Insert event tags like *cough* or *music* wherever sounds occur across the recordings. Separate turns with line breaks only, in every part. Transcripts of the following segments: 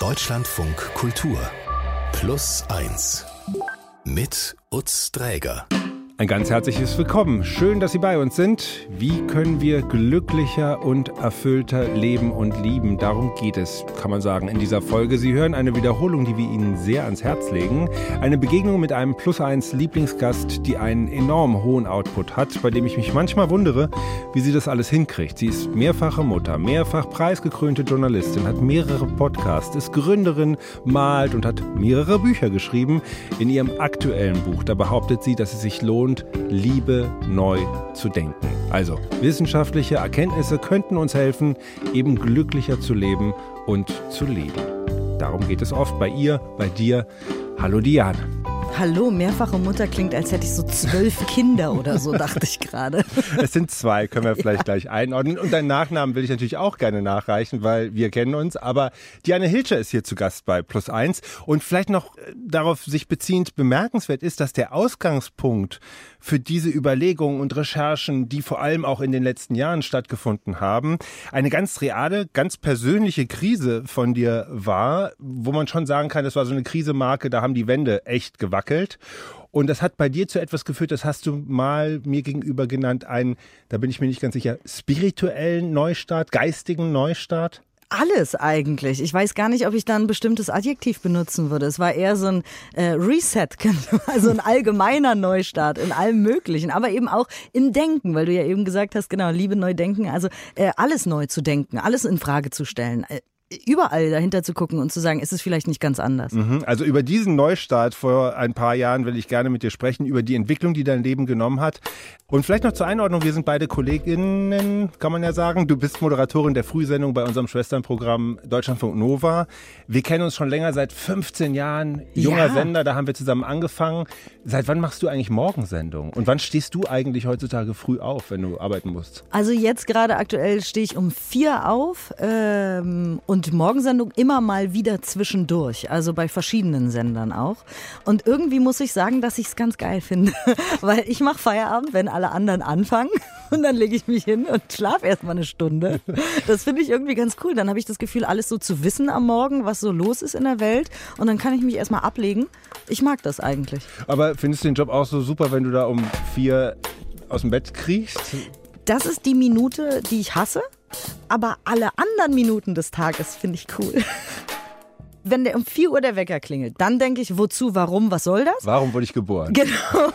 Deutschlandfunk Kultur Plus 1 mit Utz Dräger.
Ein ganz herzliches Willkommen. Schön, dass Sie bei uns sind. Wie können wir glücklicher und erfüllter leben und lieben? Darum geht es, kann man sagen, in dieser Folge. Sie hören eine Wiederholung, die wir Ihnen sehr ans Herz legen. Eine Begegnung mit einem Plus 1 Lieblingsgast, die einen enorm hohen Output hat, bei dem ich mich manchmal wundere, wie sie das alles hinkriegt. Sie ist mehrfache Mutter, mehrfach preisgekrönte Journalistin, hat mehrere Podcasts, ist Gründerin, malt und hat mehrere Bücher geschrieben. In ihrem aktuellen Buch, da behauptet sie, dass es sich lohnt, lohnt, Liebe neu zu denken. Also, wissenschaftliche Erkenntnisse könnten uns helfen, eben glücklicher zu leben und zu leben. Darum geht es oft bei ihr, bei dir. Hallo Diane.
Hallo, mehrfache Mutter klingt, als hätte ich so zwölf Kinder oder so, dachte ich gerade. *laughs*
Es sind zwei, können wir vielleicht gleich einordnen. Und deinen Nachnamen will ich natürlich auch gerne nachreichen, weil wir kennen uns. Aber Diane Hilscher ist hier zu Gast bei Plus Eins. Und vielleicht noch äh, darauf sich beziehend bemerkenswert ist, dass der Ausgangspunkt für diese Überlegungen und Recherchen, die vor allem auch in den letzten Jahren stattgefunden haben, eine ganz reale, ganz persönliche Krise von dir war, wo man schon sagen kann, das war so eine Krisemarke, da haben die Wände echt gewackelt. Und das hat bei dir zu etwas geführt, das hast du mal mir gegenüber genannt, einen, da bin ich mir nicht ganz sicher, spirituellen Neustart, geistigen Neustart?
Alles eigentlich. Ich weiß gar nicht, ob ich da ein bestimmtes Adjektiv benutzen würde. Es war eher so ein äh, Reset, *laughs* also ein allgemeiner Neustart in allem Möglichen, aber eben auch im Denken, weil du ja eben gesagt hast, genau, Liebe neu denken, also äh, alles neu zu denken, alles in Frage zu stellen. Überall dahinter zu gucken und zu sagen, ist es vielleicht nicht ganz anders.
Mhm. Also über diesen Neustart vor ein paar Jahren will ich gerne mit dir sprechen, über die Entwicklung, die dein Leben genommen hat. Und vielleicht noch zur Einordnung, wir sind beide Kolleginnen, kann man ja sagen. Du bist Moderatorin der Frühsendung bei unserem Schwesternprogramm Deutschlandfunk Nova. Wir kennen uns schon länger, seit 15 Jahren. Junger ja. Sender, da haben wir zusammen angefangen. Seit wann machst du eigentlich Morgensendung? Und wann stehst du eigentlich heutzutage früh auf, wenn du arbeiten musst?
Also jetzt gerade aktuell stehe ich um vier auf ähm, und und Morgensendung immer mal wieder zwischendurch, also bei verschiedenen Sendern auch. Und irgendwie muss ich sagen, dass ich es ganz geil finde, *laughs* weil ich mache Feierabend, wenn alle anderen anfangen *laughs* und dann lege ich mich hin und schlafe erstmal eine Stunde. Das finde ich irgendwie ganz cool. Dann habe ich das Gefühl, alles so zu wissen am Morgen, was so los ist in der Welt und dann kann ich mich erstmal ablegen. Ich mag das eigentlich.
Aber findest du den Job auch so super, wenn du da um vier aus dem Bett kriegst?
Das ist die Minute, die ich hasse. Aber alle anderen Minuten des Tages finde ich cool *laughs* wenn der um 4 Uhr der Wecker klingelt, dann denke ich, wozu, warum, was soll das?
Warum wurde ich geboren?
Genau.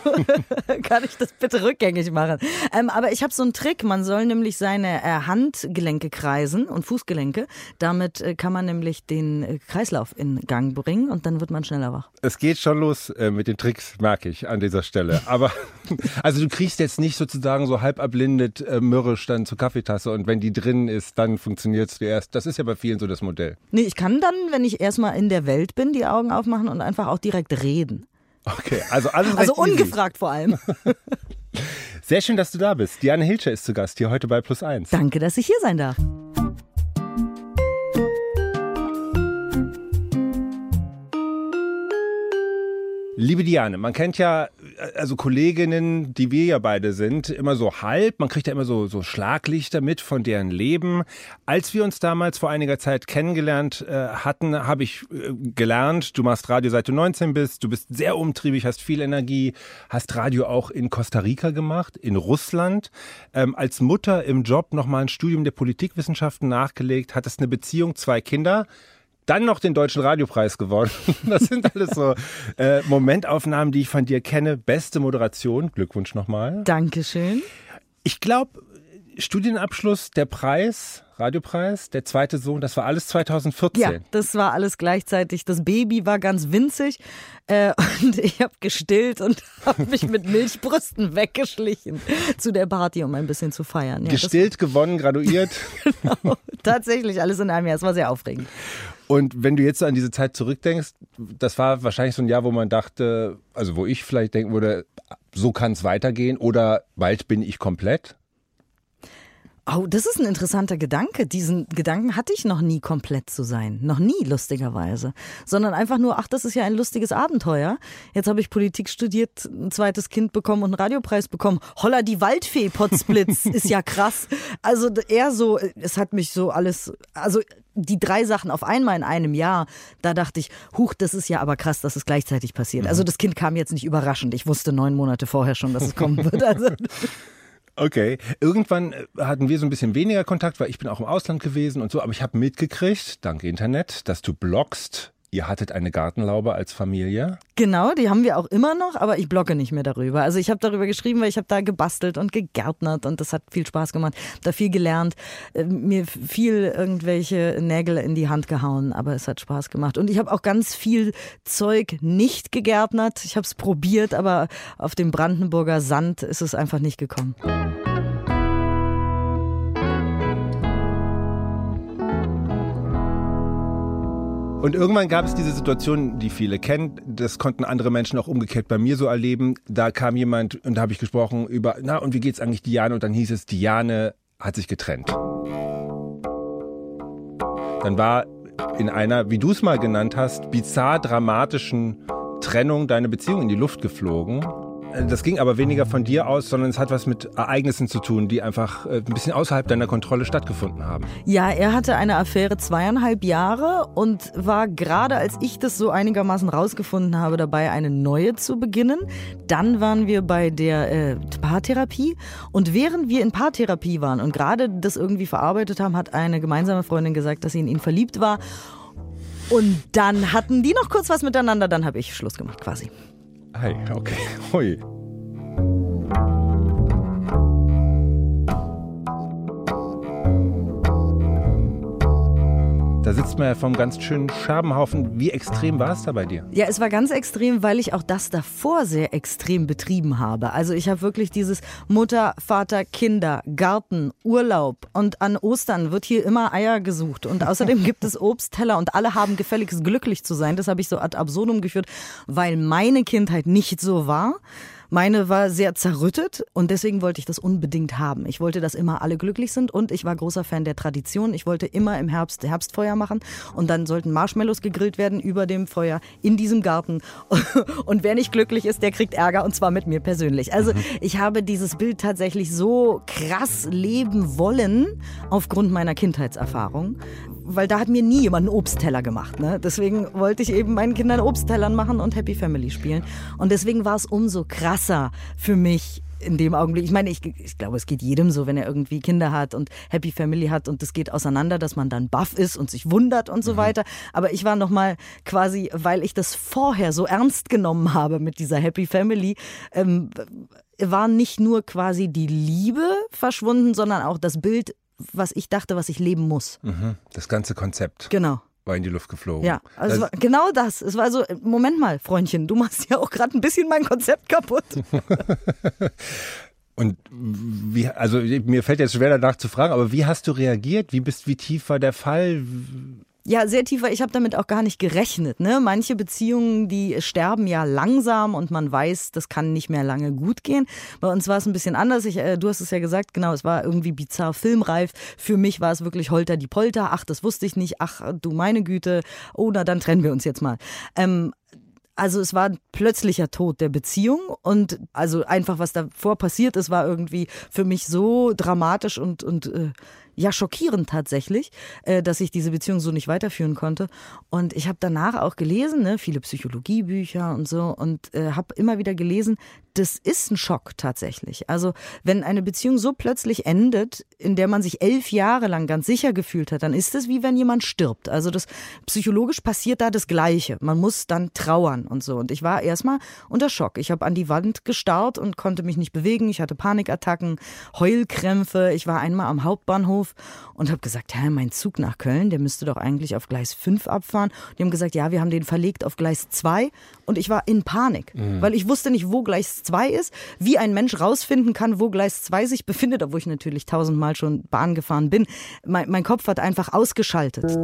*laughs* Kann ich das bitte rückgängig machen? Ähm, aber ich habe so einen Trick. Man soll nämlich seine äh, Handgelenke kreisen und Fußgelenke. Damit äh, kann man nämlich den äh, Kreislauf in Gang bringen und dann wird man schneller wach.
Es geht schon los äh, mit den Tricks, merke ich an dieser Stelle. *laughs* Aber also du kriegst jetzt nicht sozusagen so halb erblindet äh, mürrisch dann zur Kaffeetasse und wenn die drin ist, dann funktioniert es erst. Das ist ja bei vielen so das Modell.
Nee, ich kann dann, wenn ich erstmal mal in der Welt bin, die Augen aufmachen und einfach auch direkt reden.
Okay, also alles
Also ungefragt
easy.
vor allem. *laughs*
Sehr schön, dass du da bist. Diane Hilscher ist zu Gast hier heute bei Plus 1.
Danke, dass ich hier sein darf.
Liebe Diane, man kennt ja, also Kolleginnen, die wir ja beide sind, immer so halb. Man kriegt ja immer so, so Schlaglichter mit von deren Leben. Als wir uns damals vor einiger Zeit kennengelernt äh, hatten, habe ich äh, gelernt, du machst Radio seit du 19 bist, du bist sehr umtriebig, hast viel Energie, hast Radio auch in Costa Rica gemacht, in Russland. Ähm, als Mutter im Job nochmal ein Studium der Politikwissenschaften nachgelegt, hattest eine Beziehung, zwei Kinder dann noch den Deutschen Radiopreis gewonnen. *laughs* Das sind alles so äh, Momentaufnahmen, die ich von dir kenne. Beste Moderation. Glückwunsch nochmal.
Dankeschön.
Ich glaube, Studienabschluss, der Preis, Radiopreis, der zweite Sohn, das war alles 2014.
Ja, das war alles gleichzeitig. Das Baby war ganz winzig äh, *laughs* und ich habe gestillt und *laughs* habe mich mit Milchbrüsten weggeschlichen zu der Party, um ein bisschen zu feiern.
Ja, gestillt, gewonnen, graduiert. *laughs*
genau, tatsächlich alles in einem Jahr. Es war sehr aufregend.
Und wenn du jetzt an diese Zeit zurückdenkst, das war wahrscheinlich so ein Jahr, wo man dachte, also wo ich vielleicht denken würde, so kann es weitergehen oder bald bin ich komplett.
Oh, das ist ein interessanter Gedanke. Diesen Gedanken hatte ich noch nie komplett zu sein. Noch nie, lustigerweise. Sondern einfach nur, ach, das ist ja ein lustiges Abenteuer. Jetzt habe ich Politik studiert, ein zweites Kind bekommen und einen Radiopreis bekommen. Holla, die Waldfee, Potzblitz, *laughs* ist ja krass. Also eher so, es hat mich so alles, also die drei Sachen auf einmal in einem Jahr, da dachte ich, huch, das ist ja aber krass, dass es gleichzeitig passiert. Also das Kind kam jetzt nicht überraschend. Ich wusste neun Monate vorher schon, dass es kommen *laughs* wird. Also
Okay. Irgendwann äh, hatten wir so ein bisschen weniger Kontakt, weil ich bin auch im Ausland gewesen und so, aber ich habe mitgekriegt, dank Internet, dass du bloggst. Ihr hattet eine Gartenlaube als Familie.
Genau, die haben wir auch immer noch, aber ich blogge nicht mehr darüber. Also ich habe darüber geschrieben, weil ich habe da gebastelt und gegärtnert und das hat viel Spaß gemacht, da viel gelernt, äh, mir viel irgendwelche Nägel in die Hand gehauen, aber es hat Spaß gemacht. Und ich habe auch ganz viel Zeug nicht gegärtnert. Ich habe es probiert, aber auf dem Brandenburger Sand ist es einfach nicht gekommen.
Und irgendwann gab es diese Situation, die viele kennen. Das konnten andere Menschen auch umgekehrt bei mir so erleben. Da kam jemand und da habe ich gesprochen über, na und wie geht's eigentlich Diane? Und dann hieß es, Diane hat sich getrennt. Dann war in einer, wie du es mal genannt hast, bizarr dramatischen Trennung deine Beziehung in die Luft geflogen. Das ging aber weniger von dir aus, sondern es hat was mit Ereignissen zu tun, die einfach äh, ein bisschen außerhalb deiner Kontrolle stattgefunden haben.
Ja, er hatte eine Affäre zweieinhalb Jahre und war gerade, als ich das so einigermaßen rausgefunden habe, dabei, eine neue zu beginnen. Dann waren wir bei der äh, Paartherapie und während wir in Paartherapie waren und gerade das irgendwie verarbeitet haben, hat eine gemeinsame Freundin gesagt, dass sie in ihn verliebt war. Und dann hatten die noch kurz was miteinander, dann habe ich Schluss gemacht quasi.
Hey, okay. Hui. Da sitzt man ja vom ganz schönen Scherbenhaufen. Wie extrem war es da bei dir?
Ja, es war ganz extrem, weil ich auch das davor sehr extrem betrieben habe. Also ich habe wirklich dieses Mutter, Vater, Kinder, Garten, Urlaub und an Ostern wird hier immer Eier gesucht und außerdem *laughs* gibt es Obstteller und alle haben gefälligst glücklich zu sein. Das habe ich so ad absurdum geführt, weil meine Kindheit nicht so war. Meine war sehr zerrüttet und deswegen wollte ich das unbedingt haben. Ich wollte, dass immer alle glücklich sind und ich war großer Fan der Tradition. Ich wollte immer im Herbst Herbstfeuer machen und dann sollten Marshmallows gegrillt werden über dem Feuer in diesem Garten. *laughs* Und wer nicht glücklich ist, der kriegt Ärger und zwar mit mir persönlich. Also mhm. ich habe dieses Bild tatsächlich so krass leben wollen aufgrund meiner Kindheitserfahrung, weil da hat mir nie jemand einen Obstteller gemacht. Ne? Deswegen wollte ich eben meinen Kindern Obsttellern machen und Happy Family spielen. Und deswegen war es umso krasser für mich in dem Augenblick. Ich meine, ich, ich glaube, es geht jedem so, wenn er irgendwie Kinder hat und Happy Family hat und es geht auseinander, dass man dann baff ist und sich wundert und so mhm. weiter. Aber ich war nochmal quasi, weil ich das vorher so ernst genommen habe mit dieser Happy Family, ähm, war nicht nur quasi die Liebe verschwunden, sondern auch das Bild was ich dachte, was ich leben muss.
Mhm. Das ganze Konzept.
Genau.
War in die Luft geflogen.
Ja, also das genau das. Es war so, Moment mal, Freundchen, du machst ja auch gerade ein bisschen mein Konzept kaputt. *laughs*
Und wie, also mir fällt jetzt schwer danach zu fragen, aber wie hast du reagiert? Wie bist, wie tief war der Fall?
Ja, sehr tiefer. Ich habe damit auch gar nicht gerechnet. Ne? Manche Beziehungen, die sterben ja langsam und man weiß, das kann nicht mehr lange gut gehen. Bei uns war es ein bisschen anders. Ich, äh, du hast es ja gesagt, genau, es war irgendwie bizarr filmreif. Für mich war es wirklich Holter die Polter. Ach, das wusste ich nicht. Ach, du meine Güte. Oh, na, dann trennen wir uns jetzt mal. Ähm, also es war ein plötzlicher Tod der Beziehung und also einfach was davor passiert ist, war irgendwie für mich so dramatisch und und äh, ja schockierend tatsächlich, äh, dass ich diese Beziehung so nicht weiterführen konnte. Und ich habe danach auch gelesen, ne, viele Psychologiebücher und so, und äh, habe immer wieder gelesen, das ist ein Schock tatsächlich. Also wenn eine Beziehung so plötzlich endet, in der man sich elf Jahre lang ganz sicher gefühlt hat, dann ist es wie wenn jemand stirbt. Also das psychologisch passiert da das Gleiche. Man muss dann trauern und so. Und ich war erstmal unter Schock. Ich habe an die Wand gestarrt und konnte mich nicht bewegen. Ich hatte Panikattacken, Heulkrämpfe. Ich war einmal am Hauptbahnhof Bahnhof und habe gesagt, hä, mein Zug nach Köln, der müsste doch eigentlich auf Gleis 5 abfahren. Die haben gesagt, ja, wir haben den verlegt auf Gleis 2 und ich war in Panik, mhm. weil ich wusste nicht, wo Gleis 2 ist, wie ein Mensch rausfinden kann, wo Gleis 2 sich befindet, obwohl ich natürlich tausendmal schon Bahn gefahren bin. Mein, mein Kopf hat einfach ausgeschaltet.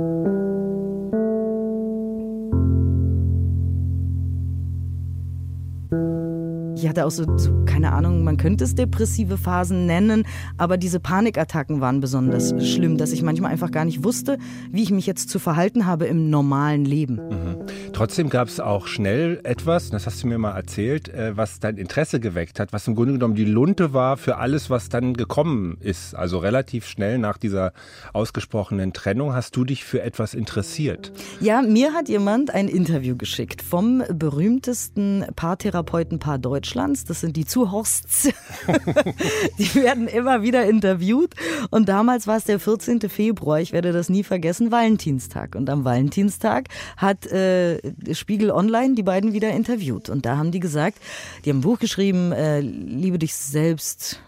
Ich hatte auch so, so, keine Ahnung, man könnte es depressive Phasen nennen, aber diese Panikattacken waren besonders schlimm, dass ich manchmal einfach gar nicht wusste, wie ich mich jetzt zu verhalten habe im normalen Leben. Mhm.
Trotzdem gab es auch schnell etwas, das hast du mir mal erzählt, äh, was dein Interesse geweckt hat, was im Grunde genommen die Lunte war für alles, was dann gekommen ist. Also relativ schnell nach dieser ausgesprochenen Trennung hast du dich für etwas interessiert.
Ja, mir hat jemand ein Interview geschickt vom berühmtesten Paartherapeutenpaar Deutschlands. Das sind die Zuhorsts. *laughs* die werden immer wieder interviewt. Und damals war es der 14. Februar, ich werde das nie vergessen, Valentinstag. Und am Valentinstag hat äh, Spiegel Online die beiden wieder interviewt. Und da haben die gesagt, die haben ein Buch geschrieben, äh, Liebe dich selbst,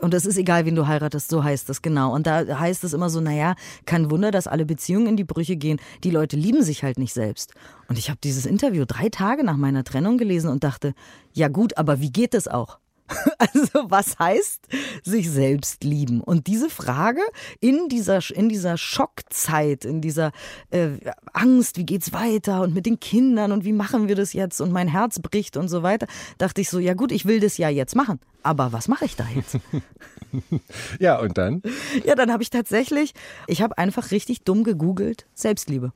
und es ist egal, wen du heiratest, so heißt das genau. Und da heißt es immer so, naja, kein Wunder, dass alle Beziehungen in die Brüche gehen. Die Leute lieben sich halt nicht selbst. Und ich habe dieses Interview drei Tage nach meiner Trennung gelesen und dachte, ja gut, aber wie geht es auch? *laughs* Also was heißt sich selbst lieben? Und diese Frage in dieser, in dieser Schockzeit, in dieser äh, Angst, wie geht's weiter und mit den Kindern und wie machen wir das jetzt und mein Herz bricht und so weiter, dachte ich so, ja gut, ich will das ja jetzt machen. Aber was mache ich da jetzt? *laughs* *laughs*
ja, und dann?
Ja, dann habe ich tatsächlich, ich habe einfach richtig dumm gegoogelt, Selbstliebe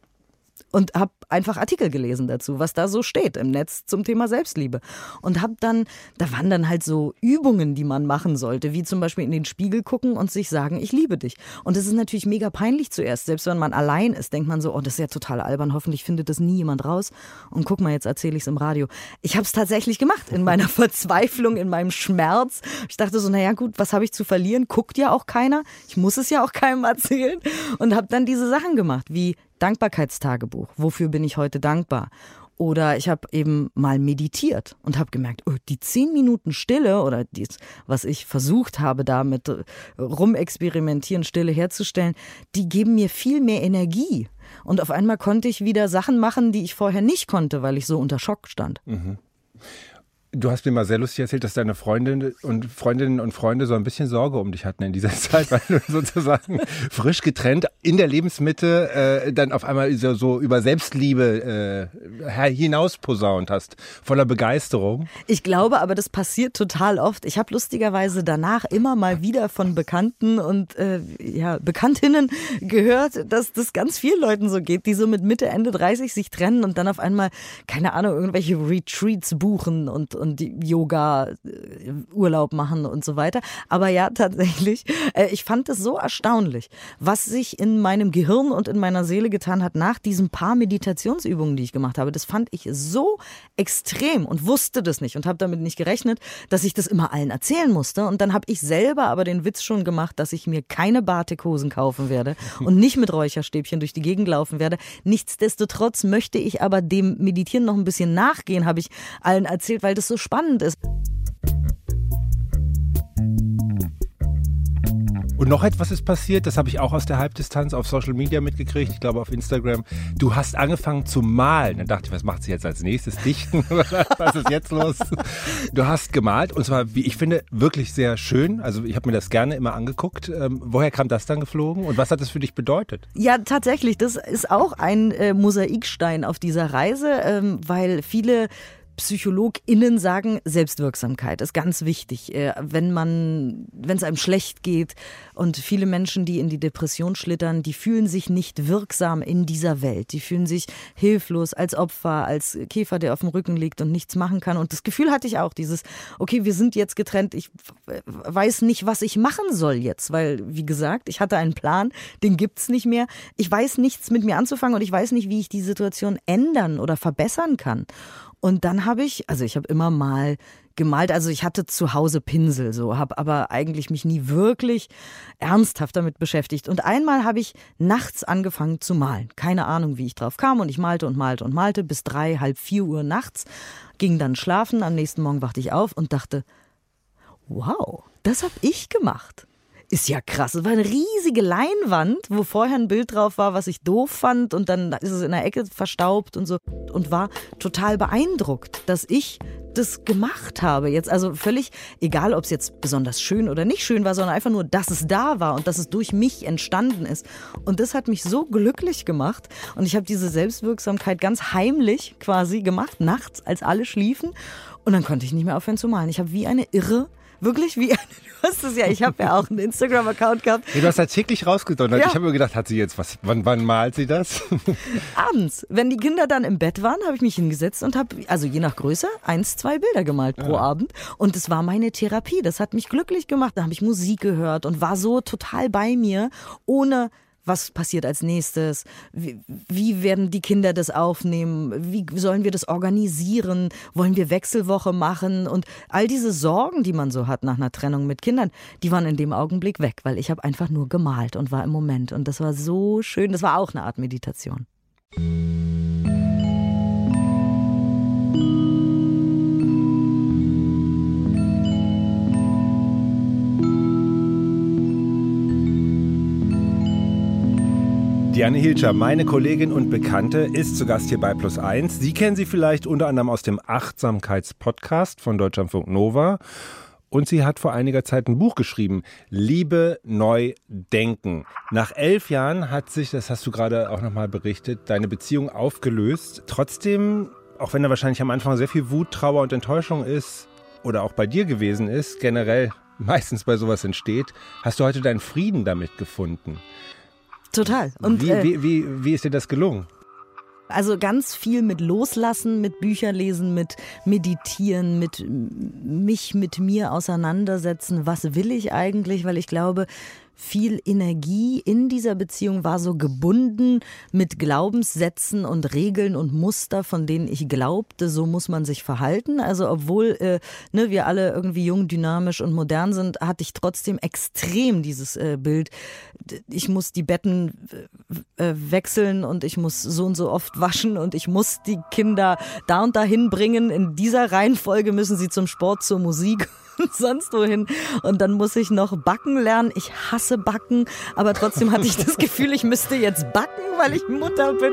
und habe einfach Artikel gelesen dazu, was da so steht im Netz zum Thema Selbstliebe. Und habe dann, da waren dann halt so Übungen, die man machen sollte, wie zum Beispiel in den Spiegel gucken und sich sagen, ich liebe dich. Und das ist natürlich mega peinlich zuerst. Selbst wenn man allein ist, denkt man so, oh, das ist ja total albern, hoffentlich findet das nie jemand raus. Und guck mal, jetzt erzähle ich es im Radio. Ich habe es tatsächlich gemacht in meiner *laughs* Verzweiflung, in meinem Schmerz. Ich dachte so, naja gut, was habe ich zu verlieren? Guckt ja auch keiner. Ich muss es ja auch keinem *laughs* erzählen. Und habe dann diese Sachen gemacht, wie Dankbarkeitstagebuch. Wofür bin ich heute dankbar? Oder ich habe eben mal meditiert und habe gemerkt, oh, die zehn Minuten Stille oder dies, was ich versucht habe, da mit äh, rumexperimentieren, Stille herzustellen, die geben mir viel mehr Energie. Und auf einmal konnte ich wieder Sachen machen, die ich vorher nicht konnte, weil ich so unter Schock stand. Mhm.
Du hast mir mal sehr lustig erzählt, dass deine Freundinnen und Freundinnen und Freunde so ein bisschen Sorge um dich hatten in dieser *laughs* Zeit, weil du sozusagen frisch getrennt in der Lebensmitte äh, dann auf einmal so, so über Selbstliebe äh, hinaus posaunt hast, voller Begeisterung.
Ich glaube, aber das passiert total oft. Ich habe lustigerweise danach immer mal wieder von Bekannten und äh, ja, Bekanntinnen gehört, dass das ganz vielen Leuten so geht, die so mit Mitte, Ende 30 sich trennen und dann auf einmal, keine Ahnung, irgendwelche Retreats buchen und und Yoga, äh, Urlaub machen und so weiter. Aber ja, tatsächlich, äh, ich fand es so erstaunlich, was sich in meinem Gehirn und in meiner Seele getan hat nach diesen paar Meditationsübungen, die ich gemacht habe. Das fand ich so extrem und wusste das nicht und habe damit nicht gerechnet, dass ich das immer allen erzählen musste. Und dann habe ich selber aber den Witz schon gemacht, dass ich mir keine Batikhosen kaufen werde und nicht mit Räucherstäbchen durch die Gegend laufen werde. Nichtsdestotrotz möchte ich aber dem Meditieren noch ein bisschen nachgehen, habe ich allen erzählt, weil das so so spannend ist.
Und noch etwas ist passiert, das habe ich auch aus der Halbdistanz auf Social Media mitgekriegt, ich glaube auf Instagram. Du hast angefangen zu malen. Dann dachte ich, was macht sie jetzt als nächstes? Dichten? *laughs* was ist jetzt los? Du hast gemalt und zwar, wie ich finde, wirklich sehr schön. Also ich habe mir das gerne immer angeguckt. Ähm, woher kam das dann geflogen und was hat das für dich bedeutet?
Ja, tatsächlich, das ist auch ein äh, Mosaikstein auf dieser Reise, ähm, weil viele PsychologInnen sagen, Selbstwirksamkeit ist ganz wichtig. Äh, wenn man, wenn es einem schlecht geht und viele Menschen, die in die Depression schlittern, die fühlen sich nicht wirksam in dieser Welt. Die fühlen sich hilflos als Opfer, als Käfer, der auf dem Rücken liegt und nichts machen kann. Und das Gefühl hatte ich auch, dieses, okay, wir sind jetzt getrennt, ich weiß nicht, was ich machen soll jetzt, weil, wie gesagt, ich hatte einen Plan, den gibt's nicht mehr. Ich weiß nichts mit mir anzufangen und ich weiß nicht, wie ich die Situation ändern oder verbessern kann. Und dann habe ich, also ich habe immer mal gemalt, also ich hatte zu Hause Pinsel, so habe aber eigentlich mich nie wirklich ernsthaft damit beschäftigt. Und einmal habe ich nachts angefangen zu malen. Keine Ahnung, wie ich drauf kam und ich malte und malte und malte bis drei, halb vier Uhr nachts, ging dann schlafen. Am nächsten Morgen wachte ich auf und dachte, wow, das habe ich gemacht ist ja krass. Es war eine riesige Leinwand, wo vorher ein Bild drauf war, was ich doof fand und dann ist es in der Ecke verstaubt und so und war total beeindruckt, dass ich das gemacht habe. Jetzt also völlig egal, ob es jetzt besonders schön oder nicht schön war, sondern einfach nur, dass es da war und dass es durch mich entstanden ist. Und das hat mich so glücklich gemacht. Und ich habe diese Selbstwirksamkeit ganz heimlich quasi gemacht, nachts, als alle schliefen. Und dann konnte ich nicht mehr aufhören zu malen. Ich habe wie eine Irre wirklich wie, du hast es ja, ich habe ja auch einen Instagram-Account gehabt.
Nee, du hast halt täglich rausgedonnert. Ja. Ich habe mir gedacht, hat sie jetzt was, wann, wann malt sie das?
Abends, wenn die Kinder dann im Bett waren, habe ich mich hingesetzt und habe, also je nach Größe, eins, zwei Bilder gemalt pro ja. Abend. Und es war meine Therapie. Das hat mich glücklich gemacht. Da habe ich Musik gehört und war so total bei mir, ohne was passiert als nächstes? Wie, wie, werden die Kinder das aufnehmen? Wie sollen wir das organisieren? Wollen wir Wechselwoche machen? Und all diese Sorgen, die man so hat nach einer Trennung mit Kindern, die waren in dem Augenblick weg, weil ich habe einfach nur gemalt und war im Moment. Und das war so schön. Das war auch eine Art Meditation.
Diane Hilscher, meine Kollegin und Bekannte, ist zu Gast hier bei Plus 1. Sie kennen sie vielleicht unter anderem aus dem Achtsamkeitspodcast von Deutschlandfunk Nova. Und sie hat vor einiger Zeit ein Buch geschrieben, Liebe neu denken. Nach elf Jahren hat sich, das hast du gerade auch nochmal berichtet, deine Beziehung aufgelöst. Trotzdem, auch wenn da wahrscheinlich am Anfang sehr viel Wut, Trauer und Enttäuschung ist, oder auch bei dir gewesen ist, generell meistens bei sowas entsteht, hast du heute deinen Frieden damit gefunden.
Total.
Und, wie, äh, wie, wie, wie ist dir das gelungen?
Also ganz viel mit Loslassen, mit Bücher lesen, mit Meditieren, mit mich mit mir auseinandersetzen. Was will ich eigentlich? Weil ich glaube, viel Energie in dieser Beziehung war so gebunden mit Glaubenssätzen und Regeln und Muster, von denen ich glaubte, so muss man sich verhalten. Also obwohl äh, ne, wir alle irgendwie jung, dynamisch und modern sind, hatte ich trotzdem extrem dieses äh, Bild. Ich muss die Betten äh, wechseln und ich muss so und so oft waschen und ich muss die Kinder da und dahin bringen. In dieser Reihenfolge müssen sie zum Sport, zur Musik und *laughs* sonst wohin. Und dann muss ich noch backen lernen. Ich hasse backen, aber trotzdem hatte ich das Gefühl, ich müsste jetzt backen, weil ich Mutter bin.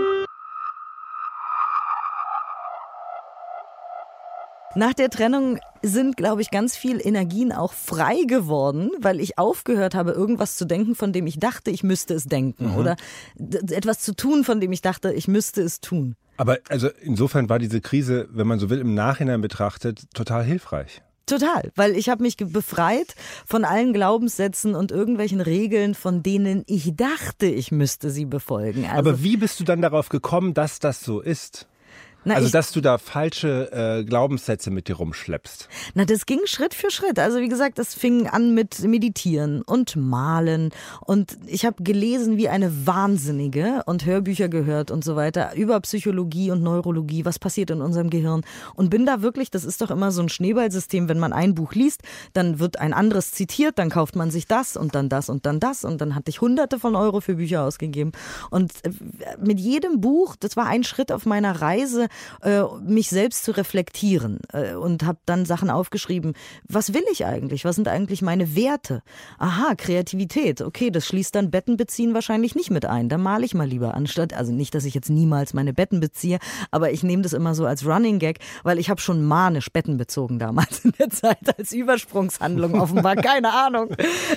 Nach der Trennung sind, glaube ich, ganz viel Energien auch frei geworden, weil ich aufgehört habe, irgendwas zu denken, von dem ich dachte, ich müsste es denken. Mhm. Oder etwas zu tun, von dem ich dachte, ich müsste es tun.
Aber also insofern war diese Krise, wenn man so will, im Nachhinein betrachtet, total hilfreich.
Total, weil ich habe mich befreit von allen Glaubenssätzen und irgendwelchen Regeln, von denen ich dachte, ich müsste sie befolgen.
Also Aber wie bist du dann darauf gekommen, dass das so ist? Na, also, ich, dass du da falsche äh, Glaubenssätze mit dir rumschleppst.
Na, das ging Schritt für Schritt. Also, wie gesagt, das fing an mit Meditieren und Malen. Und ich habe gelesen wie eine Wahnsinnige und Hörbücher gehört und so weiter über Psychologie und Neurologie, was passiert in unserem Gehirn. Und bin da wirklich, das ist doch immer so ein Schneeballsystem, wenn man ein Buch liest, dann wird ein anderes zitiert, dann kauft man sich das und dann das und dann das. Und dann hatte ich hunderte von Euro für Bücher ausgegeben. Und äh, mit jedem Buch, das war ein Schritt auf meiner Reise, mich selbst zu reflektieren äh, und habe dann Sachen aufgeschrieben. Was will ich eigentlich? Was sind eigentlich meine Werte? Aha, Kreativität. Okay, das schließt dann Betten beziehen wahrscheinlich nicht mit ein. Da male ich mal lieber anstatt, also nicht, dass ich jetzt niemals meine Betten beziehe, aber ich nehme das immer so als Running Gag, weil ich habe schon manisch Betten bezogen damals *laughs* in der Zeit als Übersprungshandlung offenbar, *laughs* keine Ahnung.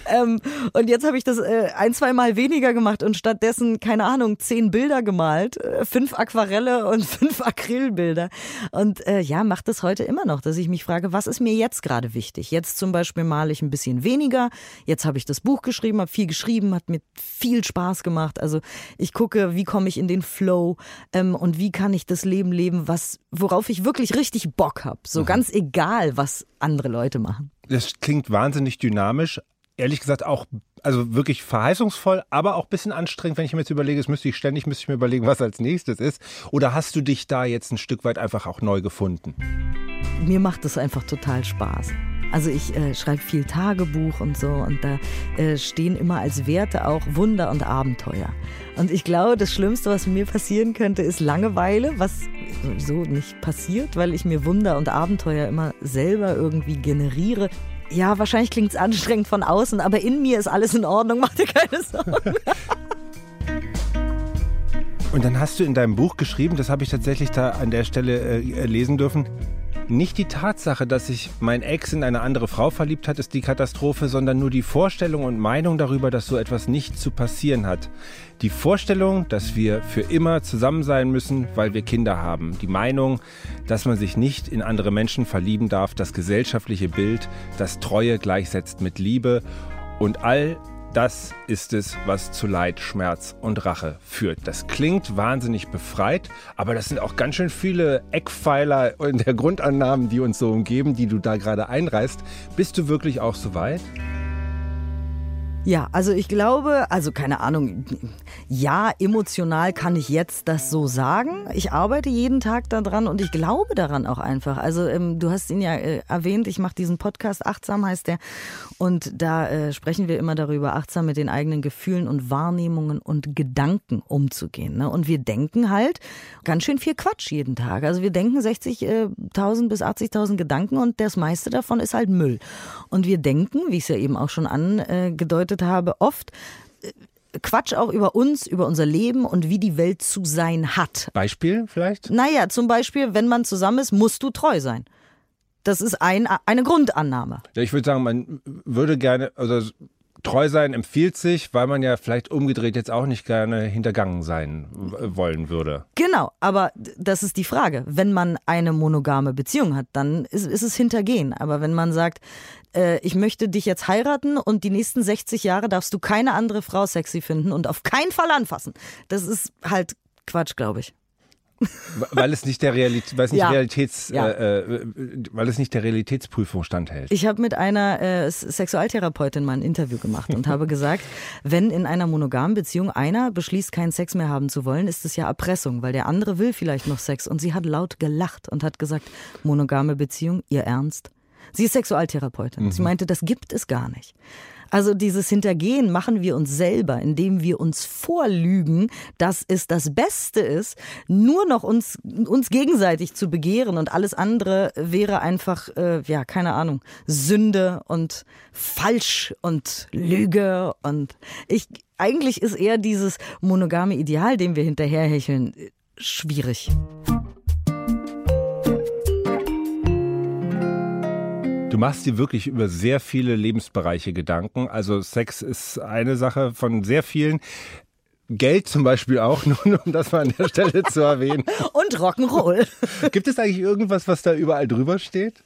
Ähm, und jetzt habe ich das äh, ein, zwei Mal weniger gemacht und stattdessen, keine Ahnung, zehn Bilder gemalt, äh, fünf Aquarelle und fünf Acryl Acrylbilder. Und äh, ja, macht das heute immer noch, dass ich mich frage, was ist mir jetzt gerade wichtig? Jetzt zum Beispiel male ich ein bisschen weniger. Jetzt habe ich das Buch geschrieben, habe viel geschrieben, hat mir viel Spaß gemacht. Also ich gucke, wie komme ich in den Flow ähm, und wie kann ich das Leben leben, was worauf ich wirklich richtig Bock habe. So mhm. ganz egal, was andere Leute machen.
Das klingt wahnsinnig dynamisch, ehrlich gesagt auch, also wirklich verheißungsvoll, aber auch ein bisschen anstrengend, wenn ich mir jetzt überlege, es müsste ich ständig, müsste ich mir überlegen, was als nächstes ist. Oder hast du dich da jetzt ein Stück weit einfach auch neu gefunden?
Mir macht es einfach total Spaß. Also ich äh, schreibe viel Tagebuch und so und da äh, stehen immer als Werte auch Wunder und Abenteuer. Und ich glaube, das Schlimmste, was mir passieren könnte, ist Langeweile, was sowieso nicht passiert, weil ich mir Wunder und Abenteuer immer selber irgendwie generiere ja, wahrscheinlich klingt es anstrengend von außen, aber in mir ist alles in Ordnung, *laughs* mach dir keine Sorgen.
Und dann hast du in deinem Buch geschrieben, das habe ich tatsächlich da an der Stelle äh, lesen dürfen, nicht die Tatsache, dass sich mein Ex in eine andere Frau verliebt hat, ist die Katastrophe, sondern nur die Vorstellung und Meinung darüber, dass so etwas nicht zu passieren hat. Die Vorstellung, dass wir für immer zusammen sein müssen, weil wir Kinder haben. Die Meinung, dass man sich nicht in andere Menschen verlieben darf. Das gesellschaftliche Bild, das Treue gleichsetzt mit Liebe. Und all das ist es, was zu Leid, Schmerz und Rache führt. Das klingt wahnsinnig befreit, aber das sind auch ganz schön viele Eckpfeiler in der Grundannahmen, die uns so umgeben, die du da gerade einreißt. Bist du wirklich auch so weit?
Ja, also ich glaube, also keine Ahnung, ja, emotional kann ich jetzt das so sagen. Ich arbeite jeden Tag daran und ich glaube daran auch einfach. Also ähm, du hast ihn ja äh, erwähnt, ich mache diesen Podcast, Achtsam heißt der, und da äh, sprechen wir immer darüber, achtsam mit den eigenen Gefühlen und Wahrnehmungen und Gedanken umzugehen. Ne? Und wir denken halt ganz schön viel Quatsch jeden Tag. Also wir denken 60.000 äh, bis 80.000 Gedanken und das meiste davon ist halt Müll. Und wir denken, wie ich es ja eben auch schon angedeutet habe, oft äh, Quatsch auch über uns, über unser Leben und wie die Welt zu sein hat.
Beispiel vielleicht?
Naja, zum Beispiel, wenn man zusammen ist, musst du treu sein. Das ist ein, eine Grundannahme.
Ja, ich würde sagen, man würde gerne, also treu sein empfiehlt sich, weil man ja vielleicht umgedreht jetzt auch nicht gerne hintergangen sein wollen würde.
Genau, aber das ist die Frage. Wenn man eine monogame Beziehung hat, dann ist, ist es hintergehen. Aber wenn man sagt, äh, ich möchte dich jetzt heiraten und die nächsten 60 Jahre darfst du keine andere Frau sexy finden und auf keinen Fall anfassen. Das ist halt Quatsch, glaube ich.
Weil es nicht der Realität, weil es nicht ja. Realitäts, ja. Äh, äh, weil es nicht der Realitätsprüfung standhält.
Ich habe mit einer äh, Sexualtherapeutin mal ein Interview gemacht und habe gesagt, wenn in einer monogamen Beziehung einer beschließt, keinen Sex mehr haben zu wollen, ist es ja Erpressung, weil der andere will vielleicht noch Sex. Und sie hat laut gelacht und hat gesagt, monogame Beziehung, ihr Ernst? Sie ist Sexualtherapeutin. Mhm. Sie meinte, das gibt es gar nicht. Also dieses Hintergehen machen wir uns selber, indem wir uns vorlügen, dass es das Beste ist, nur noch uns, uns gegenseitig zu begehren und alles andere wäre einfach, äh, ja, keine Ahnung, Sünde und falsch und Lüge und ich, eigentlich ist eher dieses monogame Ideal, dem wir hinterherhecheln, schwierig.
Machst dir wirklich über sehr viele Lebensbereiche Gedanken. Also Sex ist eine Sache von sehr vielen. Geld zum Beispiel auch, *laughs* nur um das mal an der Stelle zu erwähnen. *laughs*
Und Rock'n'Roll.
Gibt es eigentlich irgendwas, was da überall drüber steht?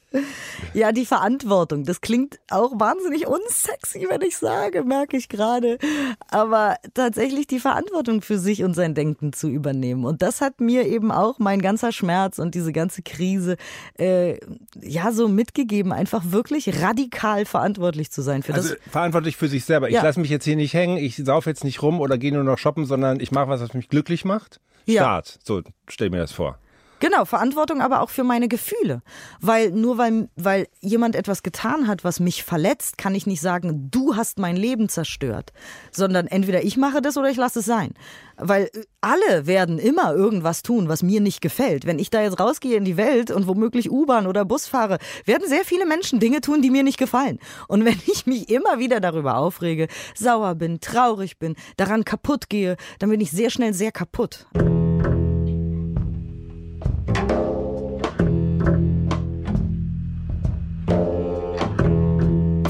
Ja, die Verantwortung. Das klingt auch wahnsinnig unsexy, wenn ich sage, merke ich gerade. Aber tatsächlich die Verantwortung für sich und sein Denken zu übernehmen. Und das hat mir eben auch mein ganzer Schmerz und diese ganze Krise äh, ja so mitgegeben, einfach wirklich radikal verantwortlich zu sein für
also
das.
Verantwortlich für sich selber. Ich ja. lasse mich jetzt hier nicht hängen, ich sauf jetzt nicht rum oder gehe nur noch shoppen, sondern ich mache was, was mich glücklich macht. Start. Ja. So, stell mir das vor.
Genau, Verantwortung aber auch für meine Gefühle. Weil nur weil, weil jemand etwas getan hat, was mich verletzt, kann ich nicht sagen, du hast mein Leben zerstört. Sondern entweder ich mache das oder ich lasse es sein. Weil alle werden immer irgendwas tun, was mir nicht gefällt. Wenn ich da jetzt rausgehe in die Welt und womöglich U-Bahn oder Bus fahre, werden sehr viele Menschen Dinge tun, die mir nicht gefallen. Und wenn ich mich immer wieder darüber aufrege, sauer bin, traurig bin, daran kaputt gehe, dann bin ich sehr schnell sehr kaputt.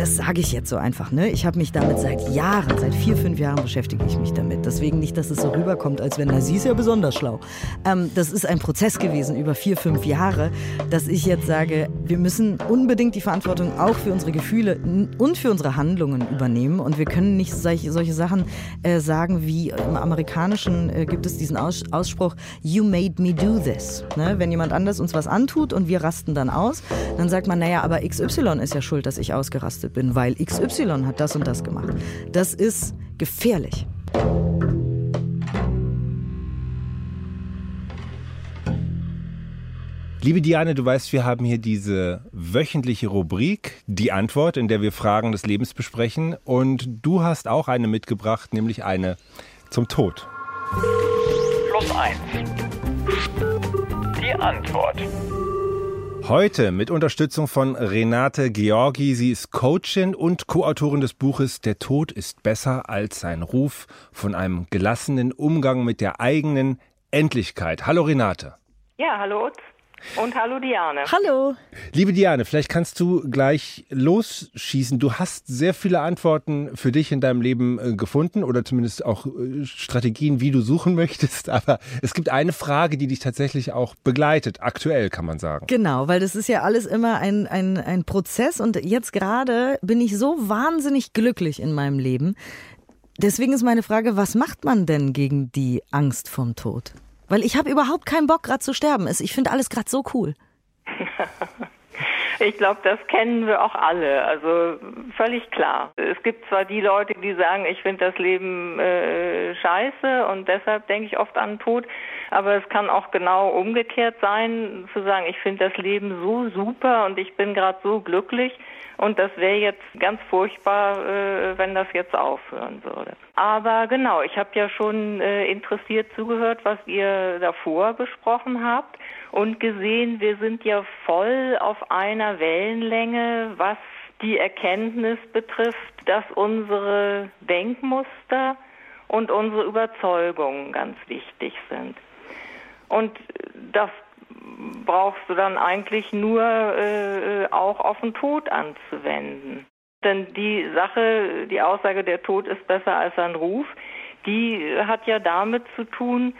Das sage ich jetzt so einfach. Ne? Ich habe mich damit seit Jahren, seit vier, fünf Jahren beschäftige ich mich damit. Deswegen nicht, dass es so rüberkommt, als wenn, na, sie ist ja besonders schlau. Ähm, das ist ein Prozess gewesen über vier, fünf Jahre, dass ich jetzt sage, wir müssen unbedingt die Verantwortung auch für unsere Gefühle und für unsere Handlungen übernehmen. Und wir können nicht solche, solche Sachen äh, sagen wie im Amerikanischen äh, gibt es diesen Aus Ausspruch, you made me do this. Ne? Wenn jemand anders uns was antut und wir rasten dann aus, dann sagt man, naja, aber XY ist ja schuld, dass ich ausgerastet bin bin, weil XY hat das und das gemacht. Das ist gefährlich.
Liebe Diane, du weißt, wir haben hier diese wöchentliche Rubrik, die Antwort, in der wir Fragen des Lebens besprechen. Und du hast auch eine mitgebracht, nämlich eine zum Tod.
Plus eins. Die Antwort.
Heute mit Unterstützung von Renate Georgi. Sie ist Coachin und Co-Autorin des Buches Der Tod ist besser als sein Ruf von einem gelassenen Umgang mit der eigenen Endlichkeit. Hallo Renate.
Ja, hallo. Und hallo Diane.
Hallo.
Liebe Diane, vielleicht kannst du gleich losschießen. Du hast sehr viele Antworten für dich in deinem Leben äh, gefunden oder zumindest auch äh, Strategien, wie du suchen *laughs* möchtest. Aber es gibt eine Frage, die dich tatsächlich auch begleitet, aktuell kann man sagen.
Genau, weil das ist ja alles immer ein, ein, ein Prozess und jetzt gerade bin ich so wahnsinnig glücklich in meinem Leben. Deswegen ist meine Frage, was macht man denn gegen die Angst vom Tod? Weil ich habe überhaupt keinen Bock, gerade zu sterben. Ich finde alles gerade so cool. *laughs*
Ich glaube, das kennen wir auch alle. Also völlig klar. Es gibt zwar die Leute, die sagen, ich finde das Leben äh, scheiße und deshalb denke ich oft an Tod. Aber es kann auch genau umgekehrt sein, zu sagen, ich finde das Leben so super und ich bin gerade so glücklich. Und das wäre jetzt ganz furchtbar, äh, wenn das jetzt aufhören würde. Aber genau, ich habe ja schon äh, interessiert zugehört, was ihr davor besprochen habt und gesehen, wir sind ja voll auf einer Wellenlänge, was die Erkenntnis betrifft, dass unsere Denkmuster und unsere Überzeugungen ganz wichtig sind. Und das brauchst du dann eigentlich nur äh, auch auf den Tod anzuwenden. Denn die Sache, die Aussage, der Tod ist besser als ein Ruf, die hat ja damit zu tun,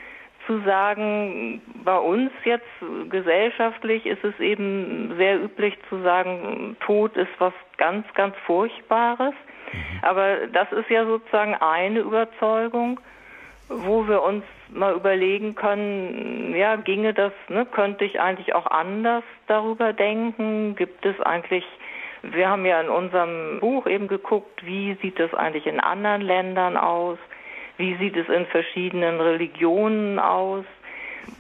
zu sagen, bei uns jetzt gesellschaftlich ist es eben sehr üblich zu sagen, Tod ist was ganz, ganz Furchtbares. Mhm. Aber das ist ja sozusagen eine Überzeugung, wo wir uns mal überlegen können, ja, ginge das, ne, könnte ich eigentlich auch anders darüber denken? Gibt es eigentlich, wir haben ja in unserem Buch eben geguckt, wie sieht es eigentlich in anderen Ländern aus? Wie sieht es in verschiedenen Religionen aus?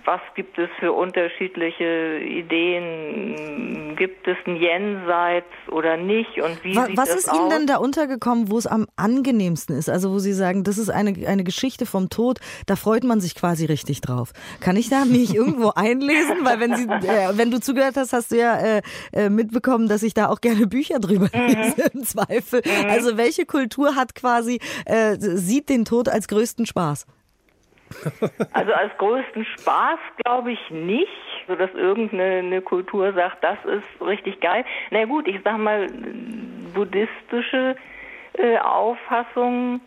Was gibt es für unterschiedliche Ideen? Gibt es ein Jenseits oder nicht? Und wie
was,
sieht
was ist
aus?
Ihnen denn da untergekommen, wo es am angenehmsten ist? Also wo Sie sagen, das ist eine, eine Geschichte vom Tod, da freut man sich quasi richtig drauf. Kann ich da mich *laughs* irgendwo einlesen? Weil wenn, Sie, äh, wenn du zugehört hast, hast du ja äh, äh, mitbekommen, dass ich da auch gerne Bücher drüber
Mhm.
lese, im Zweifel. Also welche Kultur hat quasi, äh, sieht den Tod als größten Spaß?
Also als größten Spaß glaube ich nicht, so dass irgendeine eine Kultur sagt, das ist richtig geil. Na gut, ich sag mal buddhistische äh, Auffassung.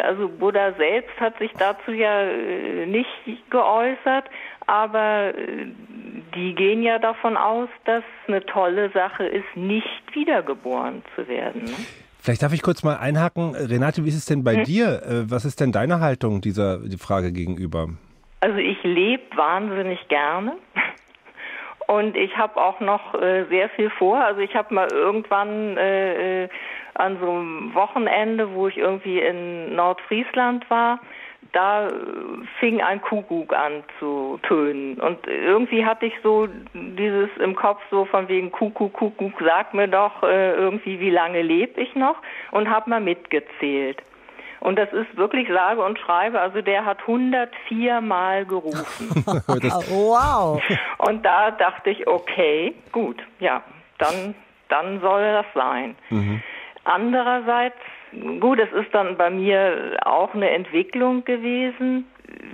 Also Buddha selbst hat sich dazu ja äh, nicht geäußert, aber äh, die gehen ja davon aus, dass eine tolle Sache ist, nicht wiedergeboren zu werden. Ne?
Vielleicht darf ich kurz mal einhaken. Renate, wie ist es denn bei dir? Äh, Was ist denn deine Haltung dieser die Frage gegenüber?
Also ich lebe wahnsinnig gerne *laughs* und ich habe auch noch äh, sehr viel vor. Also ich habe mal irgendwann äh, äh, an so einem Wochenende, wo ich irgendwie in Nordfriesland war, da äh, fing ein Kuckuck an zu tönen. Und irgendwie hatte ich so dieses im Kopf so von wegen Kuckuck, Kuckuck, sag mir doch äh, irgendwie, wie lange lebe ich noch und habe mal mitgezählt. Und das ist wirklich sage und schreibe, also der hat 104 Mal gerufen. *laughs* *laughs*
wow.
Und da dachte ich, okay, gut, ja, dann, dann soll das sein. Andererseits, gut, es ist dann bei mir auch eine Entwicklung gewesen,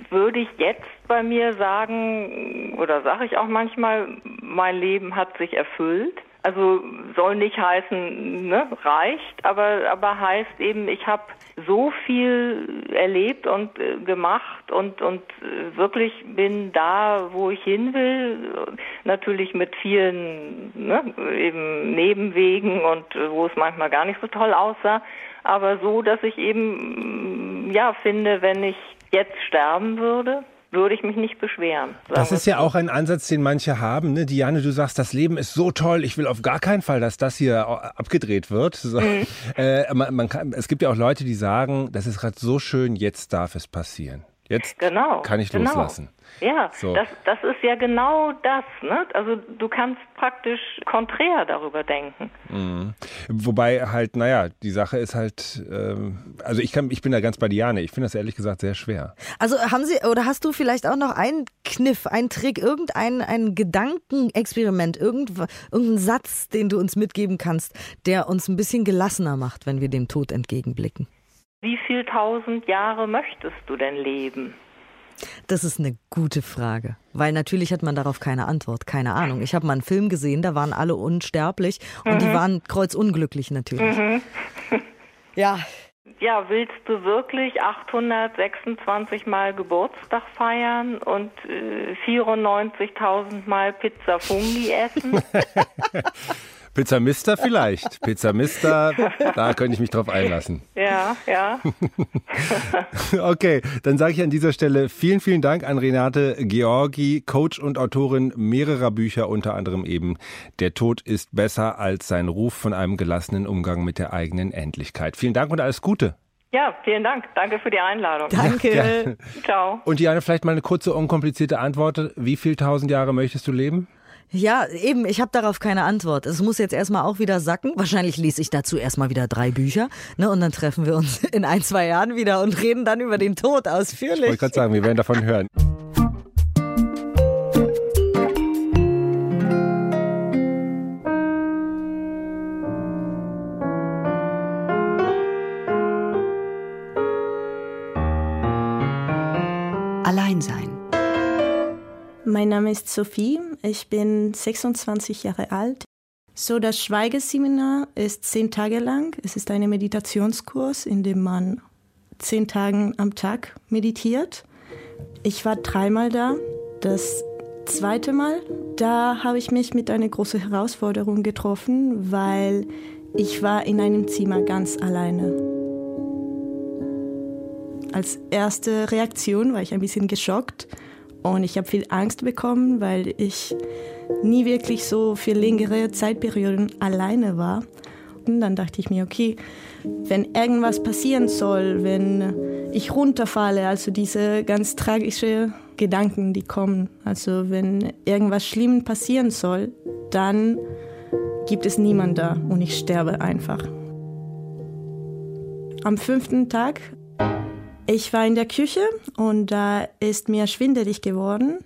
würde ich jetzt bei mir sagen, oder sage ich auch manchmal, mein Leben hat sich erfüllt. Also soll nicht heißen, ne, reicht, aber, aber heißt eben, ich habe so viel erlebt und äh, gemacht und, und äh, wirklich bin da, wo ich hin will. Natürlich mit vielen ne, eben Nebenwegen und äh, wo es manchmal gar nicht so toll aussah, aber so, dass ich eben, ja, finde, wenn ich jetzt sterben würde, würde ich mich nicht beschweren.
Das ist ja auch ein Ansatz, den manche haben. Ne? Diane, du sagst, das Leben ist so toll, ich will auf gar keinen Fall, dass das hier abgedreht wird. So.
Mhm.
Äh, man, man kann, es gibt ja auch Leute, die sagen, das ist gerade so schön, jetzt darf es passieren. Jetzt
Genau,
kann ich
genau.
loslassen.
Ja,
So.
das, das ist ja genau das. Ne? Also du kannst praktisch konträr darüber denken.
Wobei halt, naja, die Sache ist halt, ähm, also ich kann, ich bin da ganz bei Diane. Ich finde das ehrlich gesagt sehr schwer.
Also haben Sie oder hast du vielleicht auch noch einen Kniff, ein Trick, irgendein ein Gedankenexperiment, irgendein Satz, den du uns mitgeben kannst, der uns ein bisschen gelassener macht, wenn wir dem Tod entgegenblicken?
Wie viel tausend Jahre möchtest du denn leben?
Das ist eine gute Frage, weil natürlich hat man darauf keine Antwort, keine Ahnung. Ich habe mal einen Film gesehen, da waren alle unsterblich und mhm. die waren kreuzunglücklich natürlich. Mhm. *laughs* ja.
Ja, willst du wirklich 826 Mal Geburtstag feiern und äh, 94.000 Mal Pizza Fungi essen? *laughs*
Pizza Mister vielleicht. Pizza Mister, da könnte ich mich drauf einlassen.
Ja, ja. *laughs*
okay, dann sage ich an dieser Stelle vielen, vielen Dank an Renate Georgi, Coach und Autorin mehrerer Bücher, unter anderem eben Der Tod ist besser als sein Ruf von einem gelassenen Umgang mit der eigenen Endlichkeit. Vielen Dank und alles Gute.
Ja, vielen Dank. Danke für die Einladung.
Danke. Ja,
Ciao.
Und Diane, vielleicht mal eine kurze, unkomplizierte Antwort. Wie viele tausend Jahre möchtest du leben?
Ja, eben, ich habe darauf keine Antwort. Es muss jetzt erstmal auch wieder sacken. Wahrscheinlich lese ich dazu erstmal wieder drei Bücher. Ne? Und dann treffen wir uns *laughs* in ein, zwei Jahren wieder und reden dann über den Tod ausführlich. Ich
wollte gerade sagen, wir werden davon hören.
Allein sein.
Mein Name ist Sophie, ich bin 26 Jahre alt. So, das Schweigeseminar ist zehn Tage lang. Es ist ein Meditationskurs, in dem man zehn Tage am Tag meditiert. Ich war dreimal da. Das zweite Mal, da habe ich mich mit einer großen Herausforderung getroffen, weil ich war in einem Zimmer ganz alleine. Als erste Reaktion war ich ein bisschen geschockt und ich habe viel Angst bekommen, weil ich nie wirklich so für längere Zeitperioden alleine war. Und dann dachte ich mir, okay, wenn irgendwas passieren soll, wenn ich runterfalle, also diese ganz tragischen Gedanken, die kommen, also wenn irgendwas Schlimmes passieren soll, dann gibt es niemanden da und ich sterbe einfach. Am fünften Tag ich war in der Küche und da ist mir schwindelig geworden.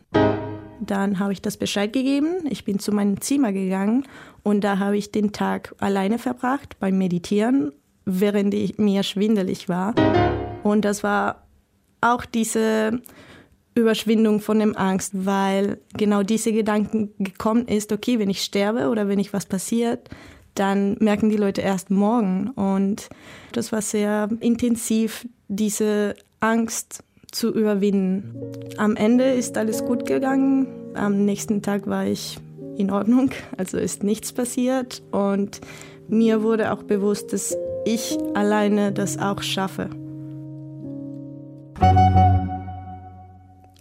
Dann habe ich das Bescheid gegeben. Ich bin zu meinem Zimmer gegangen und da habe ich den Tag alleine verbracht beim Meditieren, während ich mir schwindelig war. Und das war auch diese Überschwindung von dem Angst, weil genau diese Gedanken gekommen ist, okay, wenn ich sterbe oder wenn ich was passiert, dann merken die Leute erst morgen. Und das war sehr intensiv, diese Angst zu überwinden. Am Ende ist alles gut gegangen. Am nächsten Tag war ich in Ordnung, *laughs* also ist nichts passiert. Und mir wurde auch bewusst, dass ich alleine das auch schaffe.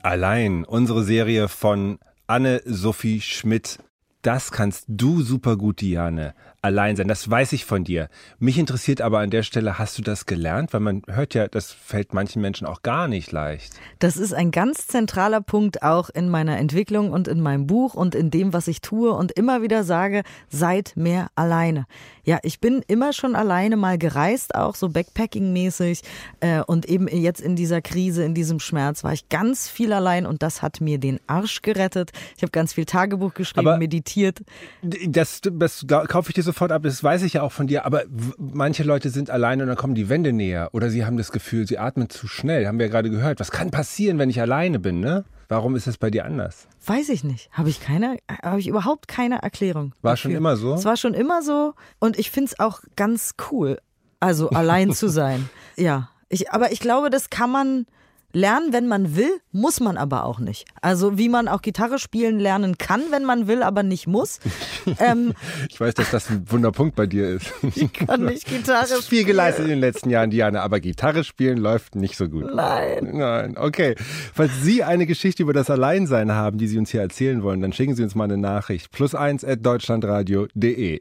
Allein, unsere Serie von Anne-Sophie Schmidt. Das kannst du super gut, Diane allein sein. Das weiß ich von dir. Mich interessiert aber an der Stelle, hast du das gelernt? Weil man hört ja, das fällt manchen Menschen auch gar nicht leicht.
Das ist ein ganz zentraler Punkt auch in meiner Entwicklung und in meinem Buch und in dem, was ich tue und immer wieder sage, seid mehr alleine. Ja, ich bin immer schon alleine mal gereist, auch so Backpacking-mäßig. Äh, und eben jetzt in dieser Krise, in diesem Schmerz war ich ganz viel allein und das hat mir den Arsch gerettet. Ich habe ganz viel Tagebuch geschrieben, aber meditiert.
Das, das kaufe ich dir so sofort ab, das weiß ich ja auch von dir, aber manche Leute sind alleine und dann kommen die Wände näher oder sie haben das Gefühl, sie atmen zu schnell, haben wir ja gerade gehört. Was kann passieren, wenn ich alleine bin, ne? Warum ist es bei dir anders?
Weiß ich nicht. Habe ich keine, habe ich überhaupt keine Erklärung.
War dafür. schon immer so?
Es war schon immer so und ich finde es auch ganz cool, also allein zu *laughs* sein. Ja. Ich, aber ich glaube, das kann man, Lernen, wenn man will, muss man aber auch nicht. Also wie man auch Gitarre spielen lernen kann, wenn man will, aber nicht muss. *laughs*
ähm, ich weiß, dass das ein Wunderpunkt bei dir ist. *laughs*
Ich kann nicht Gitarre spielen.
Viel geleistet in den letzten Jahren, Diana, aber Gitarre spielen läuft nicht so gut.
Nein.
Nein, okay. Falls Sie eine Geschichte über das Alleinsein haben, die Sie uns hier erzählen wollen, dann schicken Sie uns mal eine Nachricht. Plus eins at deutschlandradio.de.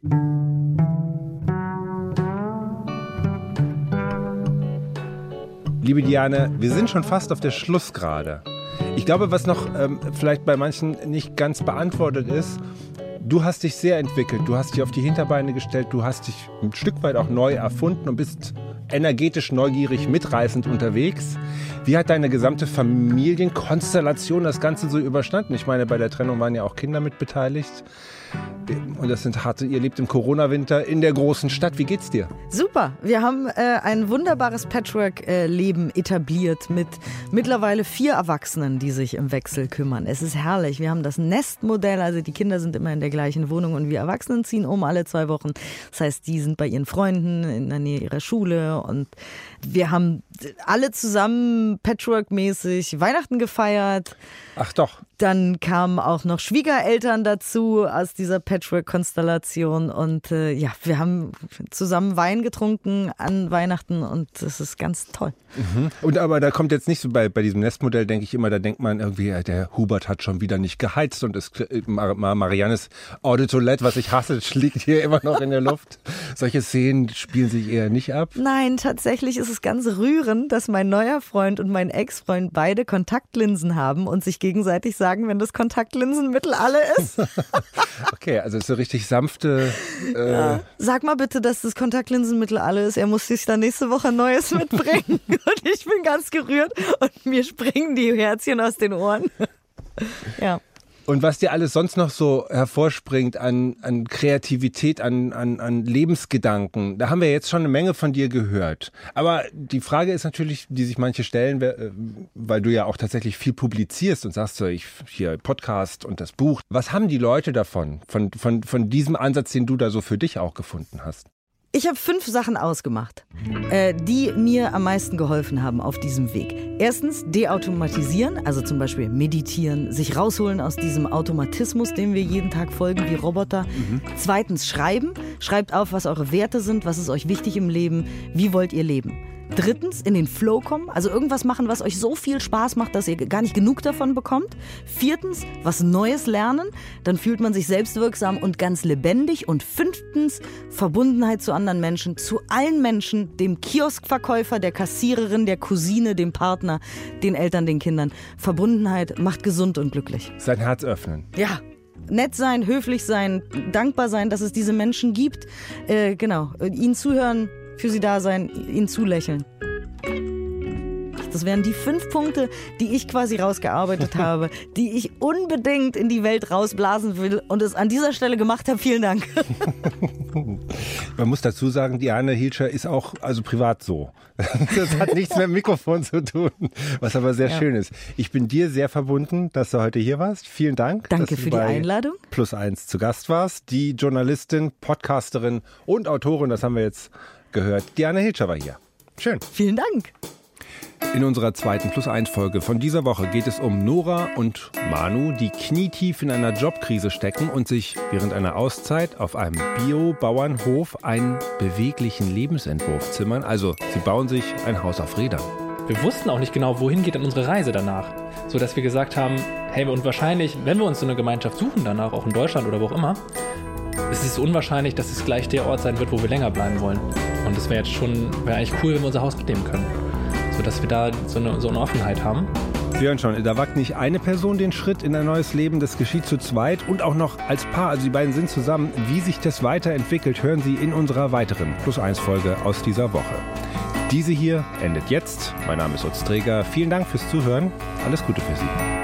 Liebe Diane, wir sind schon fast auf der Schlussgrade. Ich glaube, was noch ähm, vielleicht bei manchen nicht ganz beantwortet ist, du hast dich sehr entwickelt, du hast dich auf die Hinterbeine gestellt, du hast dich ein Stück weit auch neu erfunden und bist energetisch, neugierig, mitreißend unterwegs. Wie hat deine gesamte Familienkonstellation das Ganze so überstanden? Ich meine, bei der Trennung waren ja auch Kinder mit beteiligt. Und das sind harte, ihr lebt im Corona-Winter in der großen Stadt. Wie geht's dir?
Super. Wir haben äh, ein wunderbares Patchwork-Leben etabliert mit mittlerweile vier Erwachsenen, die sich im Wechsel kümmern. Es ist herrlich. Wir haben das Nestmodell, also die Kinder sind immer in der gleichen Wohnung und wir Erwachsenen ziehen um alle zwei Wochen. Das heißt, die sind bei ihren Freunden in der Nähe ihrer Schule und wir haben alle zusammen Patchwork-mäßig Weihnachten gefeiert.
Ach doch.
Dann kamen auch noch Schwiegereltern dazu aus dieser Patchwork-Konstellation. Und äh, ja, wir haben zusammen Wein getrunken an Weihnachten und das ist ganz toll.
Mhm. Und aber da kommt jetzt nicht so bei, bei diesem Nestmodell, denke ich immer, da denkt man irgendwie, der Hubert hat schon wieder nicht geheizt und es, Mariannes Eau de Toilette, was ich hasse, *laughs* liegt hier immer noch in der Luft. Solche Szenen spielen sich eher nicht ab.
Nein, tatsächlich ist es ganz rührend, dass mein neuer Freund und mein Ex-Freund beide Kontaktlinsen haben und sich gegenseitig sagen, wenn das Kontaktlinsenmittel alle ist. *laughs*
okay, also so richtig sanfte.
Äh ja. Sag mal bitte, dass das Kontaktlinsenmittel alle ist. Er muss sich dann nächste Woche neues *laughs* mitbringen. und ich bin ganz gerührt und mir springen die Herzchen aus den Ohren. ja.
Und was dir alles sonst noch so hervorspringt an, an Kreativität, an, an, an Lebensgedanken, da haben wir jetzt schon eine Menge von dir gehört. Aber die Frage ist natürlich, die sich manche stellen, äh, weil du ja auch tatsächlich viel publizierst und sagst so, ich hier Podcast und das Buch. Was haben die Leute davon, von, von, von diesem Ansatz, den du da so für dich auch gefunden hast?
Ich habe fünf Sachen ausgemacht, äh, die mir am meisten geholfen haben auf diesem Weg. Erstens, deautomatisieren, also zum Beispiel meditieren, sich rausholen aus diesem Automatismus, dem wir jeden Tag folgen wie Roboter. Mhm. Zweitens, schreiben. Schreibt auf, was eure Werte sind, was ist euch wichtig im Leben, wie wollt ihr leben. Drittens, in den Flow kommen, also irgendwas machen, was euch so viel Spaß macht, dass ihr gar nicht genug davon bekommt. Viertens, was Neues lernen, dann fühlt man sich selbstwirksam und ganz lebendig. Und fünftens, Verbundenheit zu anderen Menschen, zu allen Menschen, dem Kioskverkäufer, der Kassiererin, der Cousine, dem Partner, den Eltern, den Kindern. Verbundenheit macht gesund und glücklich.
Sein Herz öffnen.
Ja, nett sein, höflich sein, dankbar sein, dass es diese Menschen gibt. Äh, genau, ihnen zuhören, für sie da sein, ihnen zulächeln. Das wären die fünf Punkte, die ich quasi rausgearbeitet *laughs* habe, die ich unbedingt in die Welt rausblasen will und es an dieser Stelle gemacht habe. Vielen Dank. *laughs*
Man muss dazu sagen, Diane Hilscher ist auch also privat so. *laughs* Das hat nichts mit dem Mikrofon zu tun, was aber sehr ja. schön ist. Ich bin dir sehr verbunden, dass du heute hier warst. Vielen Dank.
Danke für die Einladung.
Plus eins zu Gast warst. Die Journalistin, Podcasterin und Autorin, das haben wir jetzt gehört. Diane Hilscher war hier. Schön.
Vielen Dank.
In unserer zweiten Plus 1 Folge von dieser Woche geht es um Nora und Manu, die knietief in einer Jobkrise stecken und sich während einer Auszeit auf einem Bio-Bauernhof einen beweglichen Lebensentwurf zimmern. Also, sie bauen sich ein Haus auf Rädern.
Wir wussten auch nicht genau, wohin geht dann unsere Reise danach. So dass wir gesagt haben, hey, und wahrscheinlich, wenn wir uns so eine Gemeinschaft suchen danach, auch in Deutschland oder wo auch immer, es ist unwahrscheinlich, dass es gleich der Ort sein wird, wo wir länger bleiben wollen. Und es wäre jetzt schon, wäre eigentlich cool, wenn wir unser Haus mitnehmen können. So dass wir da so eine, so eine Offenheit haben.
Sie hören schon, da wagt nicht eine Person den Schritt in ein neues Leben, das geschieht zu zweit und auch noch als Paar. Also die beiden sind zusammen. Wie sich das weiterentwickelt, hören Sie in unserer weiteren Plus 1 Folge aus dieser Woche. Diese hier endet jetzt. Mein Name ist Utz Träger. Vielen Dank fürs Zuhören. Alles Gute für Sie.